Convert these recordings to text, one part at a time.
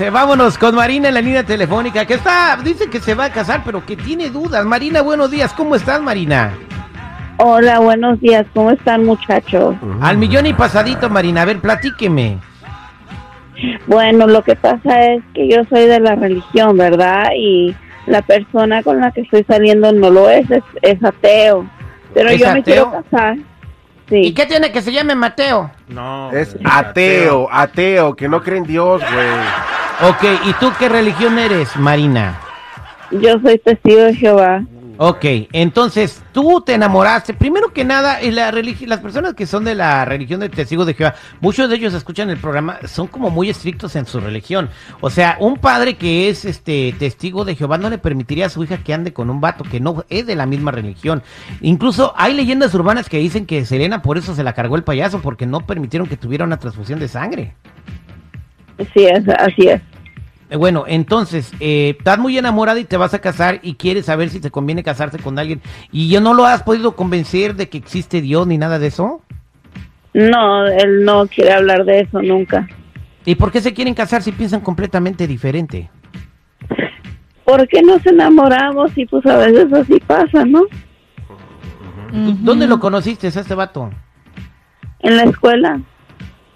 Eh, vámonos con Marina en la línea telefónica, que está, dice que se va a casar, pero que tiene dudas. Marina, buenos días. ¿Cómo estás, Marina? Hola, buenos días. ¿Cómo están, muchachos? Al millón y pasadito, Marina. A ver, platíqueme. Bueno, lo que pasa es que yo soy de la religión, ¿verdad? Y la persona con la que estoy saliendo no lo es, es, es ateo. Pero ¿Es yo me quiero ateo? casar. Sí. ¿Y qué tiene que se llame Mateo? No. Es ateo, ateo, que no cree en Dios, güey. Ok, ¿y tú qué religión eres, Marina? Yo soy testigo de Jehová. Ok, entonces tú te enamoraste. Primero que nada, la las personas que son de la religión de testigos de Jehová, muchos de ellos escuchan el programa, son como muy estrictos en su religión. O sea, un padre que es este testigo de Jehová no le permitiría a su hija que ande con un vato que no es de la misma religión. Incluso hay leyendas urbanas que dicen que Selena por eso se la cargó el payaso, porque no permitieron que tuviera una transfusión de sangre. Sí, es, así es. Eh, Bueno, entonces, eh, estás muy enamorada y te vas a casar y quieres saber si te conviene casarse con alguien y yo no lo has podido convencer de que existe Dios ni nada de eso. No, él no quiere hablar de eso nunca. ¿Y por qué se quieren casar si piensan completamente diferente? ¿Por qué nos enamoramos? Y pues a veces así pasa, ¿no? ¿Tú- ¿Dónde lo conociste a este vato? En la escuela.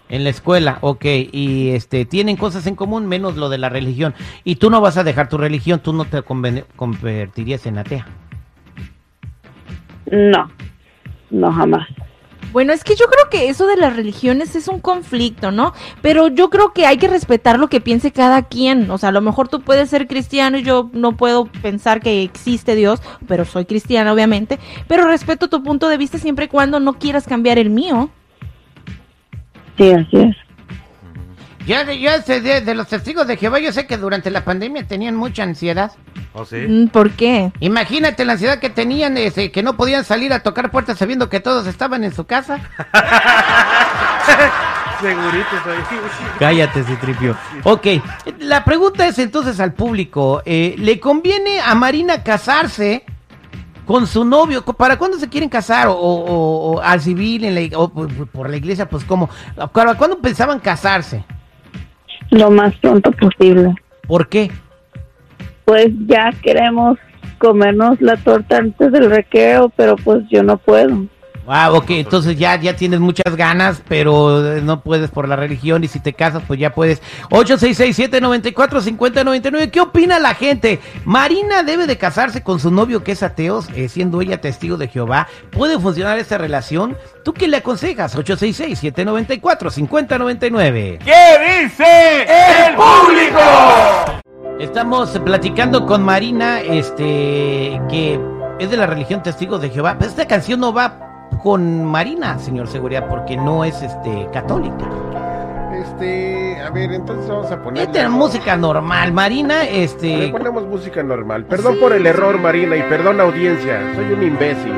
En la escuela, ok, y este tienen cosas en común menos lo de la religión. Y tú no vas a dejar tu religión, tú no te convertirías en atea. No, no jamás. Bueno, es que yo creo que eso de las religiones es un conflicto, ¿no? Pero yo creo que hay que respetar lo que piense cada quien. O sea, a lo mejor tú puedes ser cristiano y yo no puedo pensar que existe Dios, pero soy cristiana, obviamente. Pero respeto tu punto de vista siempre y cuando no quieras cambiar el mío. Sí, así es. Yo este, de, de los testigos de Jehová, yo sé que durante la pandemia tenían mucha ansiedad. ¿Oh, sí? Mm, ¿Por qué? Imagínate la ansiedad que tenían, este, que no podían salir a tocar puertas sabiendo que todos estaban en su casa. Seguritos ahí. Cállate, Citripio. Ok, la pregunta es entonces al público, eh, ¿le conviene a Marina casarse con su novio? ¿Para cuándo se quieren casar? ¿O, o- o al civil, en la, o por, por la iglesia? Pues ¿cómo? ¿Para cuándo pensaban casarse? Lo más pronto posible. ¿Por qué? Pues ya queremos comernos la torta antes del recreo, pero pues yo no puedo. Ah, ok, entonces ya, ya tienes muchas ganas, pero eh, no puedes por la religión y si te casas, pues ya puedes. 866-794-5099, ¿qué opina la gente? ¿Marina debe de casarse con su novio que es ateo, eh, siendo ella testigo de Jehová? ¿Puede funcionar esta relación? ¿Tú qué le aconsejas? 866-794-5099. ¿Qué dice el público? Estamos platicando con Marina, este, que es de la religión Testigos de Jehová. Pero esta canción no va con Marina, señor Seguridad, porque no es, este, católica. Este, a ver, entonces vamos a poner. Esta es música normal. Marina, Le este, ponemos música normal. Perdón por el error, Marina, y perdón, audiencia. Soy un imbécil.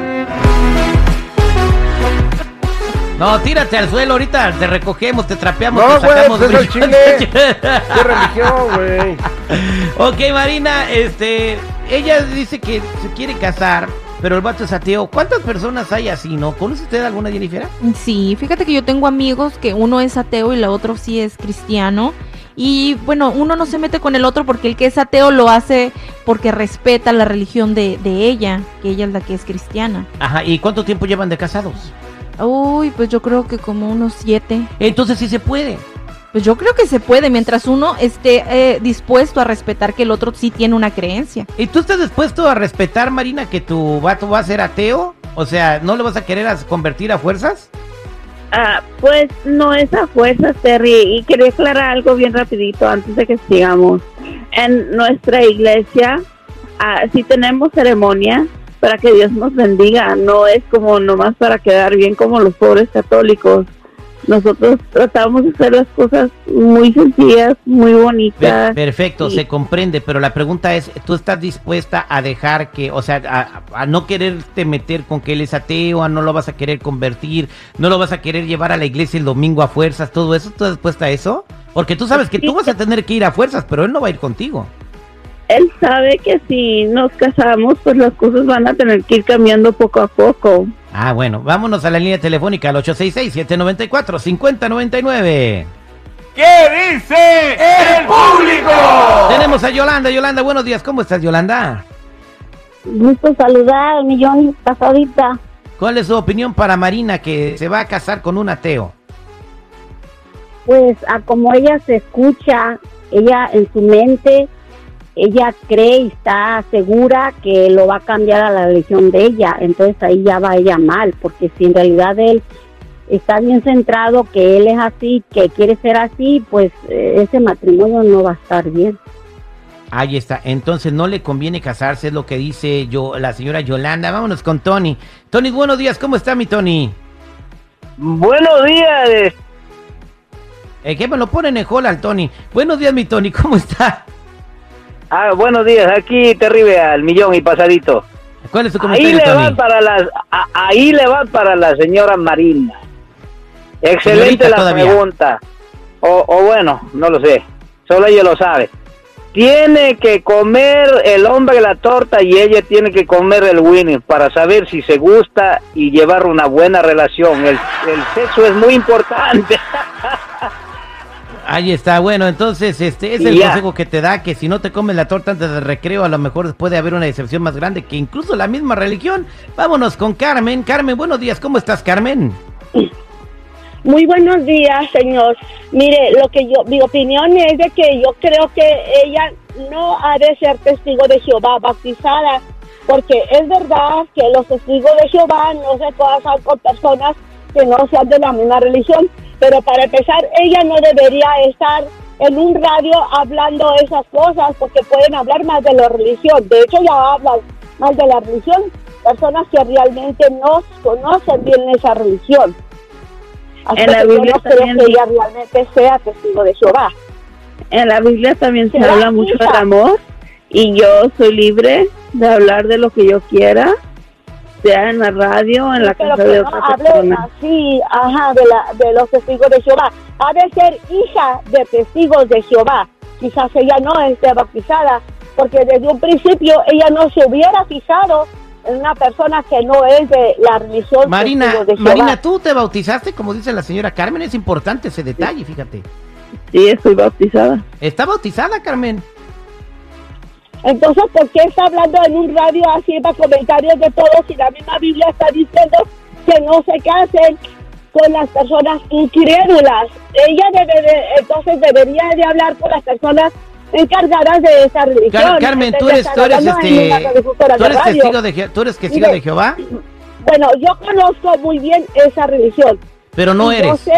no, tírate al suelo ahorita, te recogemos, te trapeamos, No, te sacamos pues es chile. ¿Qué religión, güey? ok, Marina, este, ella dice que se quiere casar, pero el vato es ateo. ¿Cuántas personas hay así, no? ¿Conoce usted alguna, Jennifer? Sí, fíjate que yo tengo amigos que uno es ateo y la otro sí es cristiano. Y bueno, uno no se mete con el otro porque el que es ateo lo hace porque respeta la religión de, de ella, que ella es la que es cristiana. Ajá, ¿y cuánto tiempo llevan de casados? Uy, pues yo creo que como unos siete. Entonces sí se puede. Pues yo creo que se puede mientras uno esté eh, dispuesto a respetar que el otro sí tiene una creencia. ¿Y tú estás dispuesto a respetar, Marina, que tu vato va a ser ateo? O sea, ¿no le vas a querer as- convertir a fuerzas? Ah, pues no es a fuerzas, Terry. Y quería aclarar algo bien rapidito antes de que sigamos. En nuestra iglesia ah, sí tenemos ceremonia para que Dios nos bendiga. No es como nomás para quedar bien como los pobres católicos. Nosotros tratamos de hacer las cosas muy sencillas, muy bonitas. perfecto, se comprende, pero la pregunta es, ¿tú estás dispuesta a dejar que, o sea, a, a no quererte meter con que él es ateo, a no lo vas a querer convertir, no lo vas a querer llevar a la iglesia el domingo a fuerzas, todo eso? ¿Tú estás dispuesta a eso? Porque tú sabes que tú vas a tener que ir a fuerzas, pero él no va a ir contigo. Él sabe que si nos casamos, pues las cosas van a tener que ir cambiando poco a poco. Ah, bueno, vámonos a la línea telefónica al 866-794-5099. ¿Qué dice el público! Tenemos a Yolanda. Yolanda, buenos días. ¿Cómo estás, Yolanda? Gusto saludar, millón pasadita. ¿Cuál es su opinión para Marina que se va a casar con un ateo? Pues a como ella se escucha, ella en su mente, ella cree y está segura que lo va a cambiar a la religión de ella. Entonces ahí ya va ella mal, porque si en realidad él está bien centrado, que él es así, que quiere ser así, pues eh, ese matrimonio no va a estar bien. Ahí está. Entonces no le conviene casarse, es lo que dice yo, la señora Yolanda. Vámonos con Tony. Tony, buenos días. ¿Cómo está mi Tony? Buenos días. Eh, que me lo ponen en al Tony. Buenos días, mi Tony. ¿Cómo está? Ah, buenos días. Aquí terrible al millón y pasadito. ¿Cuál es su Ahí comentario, le Tony? van para la, a- ahí le van para la señora Marina. Excelente Señorita la todavía. pregunta. O, o bueno, no lo sé. Solo ella lo sabe. Tiene que comer el hombre la torta y ella tiene que comer el winning para saber si se gusta y llevar una buena relación. El, el sexo es muy importante. Ahí está, bueno, entonces este es el consejo que te da que si no te comes la torta antes del recreo, a lo mejor puede haber una decepción más grande que incluso la misma religión. Vámonos con Carmen. Carmen, buenos días. ¿Cómo estás, Carmen? Muy buenos días, señor. Mire, lo que yo, mi opinión es de que yo creo que ella no ha de ser testigo de Jehová bautizada, porque es verdad que los testigos de Jehová no se casan con personas que no sean de la misma religión, pero para empezar, ella no debería estar en un radio hablando esas cosas, porque pueden hablar más de la religión. De hecho, ya hablan más de la religión personas que realmente no conocen bien esa religión. Así En la que yo Biblia no creo que ella realmente sea testigo de Jehová. En la Biblia también se ¿Será habla mucho del amor y yo soy libre de hablar de lo que yo quiera, sea en la radio, en la pero casa que de otra persona. así, ajá, de, la, de los testigos de Jehová. Ha de ser hija de testigos de Jehová. Quizás ella no esté bautizada, porque desde un principio ella no se hubiera fijado en una persona que no es de la religión Marina, testigos de Jehová. Marina, ¿tú te bautizaste como dice la señora Carmen? Es importante ese detalle, fíjate. Sí, estoy bautizada. ¿Está bautizada, Carmen? Entonces, ¿por qué está hablando en un radio así para comentarios de todos si la misma Biblia está diciendo que no se casen con las personas incrédulas? Ella debe de, entonces debería de hablar con las personas encargadas de esa religión. Car- Carmen, tú de eres, tú eres este, tú de eres testigo de, Je- tú eres testigo Mire, de Jehová, Bueno, yo conozco muy bien esa religión. pero no Y Yo eres. sé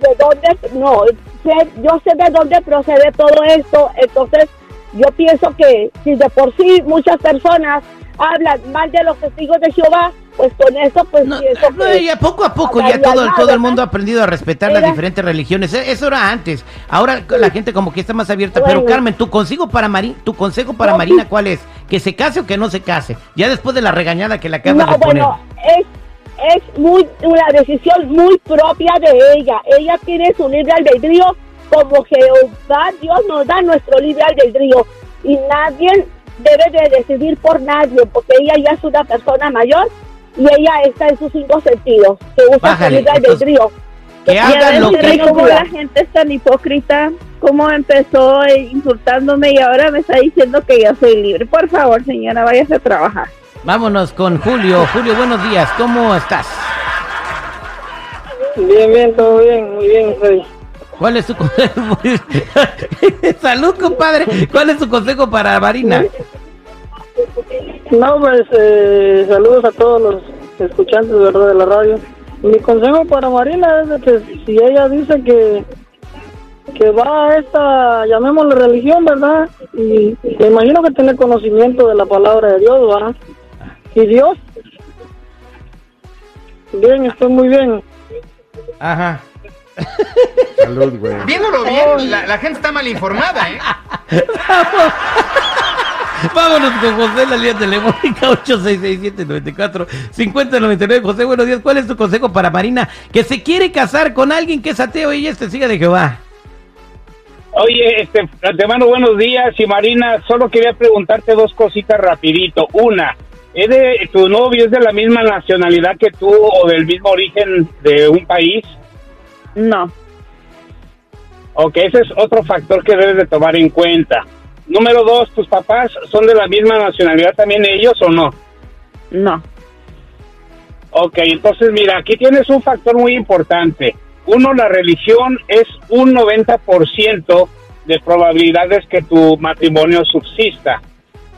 de dónde, no, sé- yo sé de dónde procede todo esto, entonces yo pienso que si de por sí muchas personas hablan mal de los testigos de Jehová, pues con eso pues No, pienso no, que ya poco a poco ya todo, todo el mundo ha aprendido a respetar las diferentes religiones. E- Eso era antes. Ahora la gente como que está más abierta. Pero. Carmen, tu consejo para Mari, tu consejo para No, Marina. ¿cuál es? ¿Que se case o que no se case? Ya después de la regañada que le acabas no, de poner. bueno, es es muy una decisión muy propia de ella. Ella tiene su libre albedrío como Jehová Dios nos da nuestro libre albedrío y nadie debe de decidir por nadie porque ella ya es una persona mayor y ella está en sus cinco sentidos. Que usa Bájale, su libre albedrío. que hagan lo que... Cómo la gente es tan hipócrita, cómo empezó eh, insultándome y ahora me está diciendo que yo soy libre. Por favor, señora, váyase a trabajar. Vámonos con Julio. Julio, buenos días. ¿Cómo estás? Bien, bien, todo bien, muy bien, Freddy. ¿Cuál es su consejo? Salud, compadre. ¿Cuál es su consejo para Marina? No, pues eh, saludos a todos los escuchantes ¿verdad? de la radio. Mi consejo para Marina es de que si ella dice que que va a esta, llamémosle religión, ¿verdad? Y me imagino que tiene conocimiento de la palabra de Dios, ¿verdad? Y Dios. Bien, estoy muy bien. Ajá. Salud, güey. Viéndolo bien, la, la gente está mal informada, ¿eh? Vámonos con José, la línea telefónica 8667-94-5099. José, buenos días. ¿Cuál es tu consejo para Marina que se quiere casar con alguien que es ateo y ella es testiga de Jehová? Oye, este, te mando buenos días y Marina, solo quería preguntarte dos cositas rapidito. Una, ¿es de, ¿tu novio es de la misma nacionalidad que tú o del mismo origen de un país? No, Ok, ese es otro factor que debes de tomar en cuenta. Número dos, ¿tus papás son de la misma nacionalidad también ellos o no? No. Ok, entonces mira, aquí tienes un factor muy importante. Uno, la religión es un 90% de probabilidades que tu matrimonio subsista.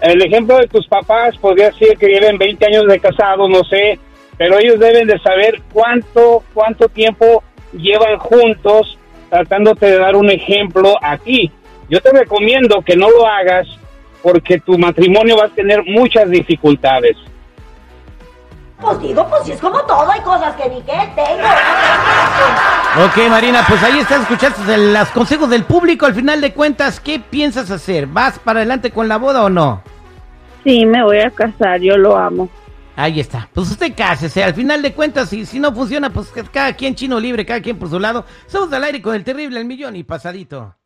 El ejemplo de tus papás podría ser que lleven 20 años de casado, no sé, pero ellos deben de saber cuánto, cuánto tiempo llevan juntos tratándote de dar un ejemplo a ti. Yo te recomiendo que no lo hagas porque tu matrimonio va a tener muchas dificultades. Pues digo, pues si es como todo, hay cosas que ni que tengo. Ok, Marina, pues ahí estás escuchando los consejos del público. Al final de cuentas, ¿qué piensas hacer? ¿Vas para adelante con la boda o no? Sí, me voy a casar, yo lo amo. Ahí está. Pues usted cásese. Al final de cuentas, si, si no funciona, pues cada quien chino libre, cada quien por su lado. Somos al aire con el terrible, el millón y pasadito.